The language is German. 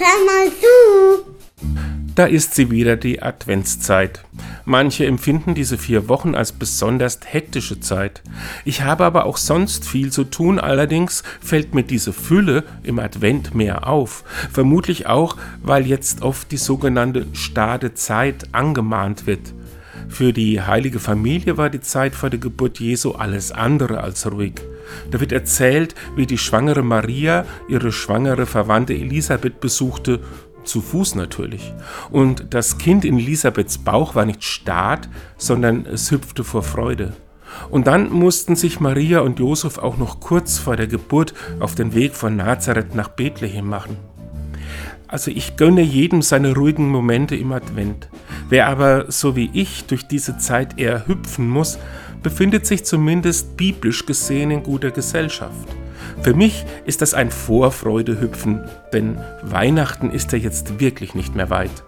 Hör mal zu! Da ist sie wieder, die Adventszeit. Manche empfinden diese vier Wochen als besonders hektische Zeit. Ich habe aber auch sonst viel zu tun, allerdings fällt mir diese Fülle im Advent mehr auf. Vermutlich auch, weil jetzt oft die sogenannte stade Zeit angemahnt wird. Für die heilige Familie war die Zeit vor der Geburt Jesu alles andere als ruhig. Da wird erzählt, wie die schwangere Maria ihre schwangere Verwandte Elisabeth besuchte zu Fuß natürlich. Und das Kind in Elisabeths Bauch war nicht starrt, sondern es hüpfte vor Freude. Und dann mussten sich Maria und Josef auch noch kurz vor der Geburt auf den Weg von Nazareth nach Bethlehem machen. Also ich gönne jedem seine ruhigen Momente im Advent. Wer aber, so wie ich, durch diese Zeit eher hüpfen muss, befindet sich zumindest biblisch gesehen in guter Gesellschaft. Für mich ist das ein Vorfreudehüpfen, denn Weihnachten ist ja jetzt wirklich nicht mehr weit.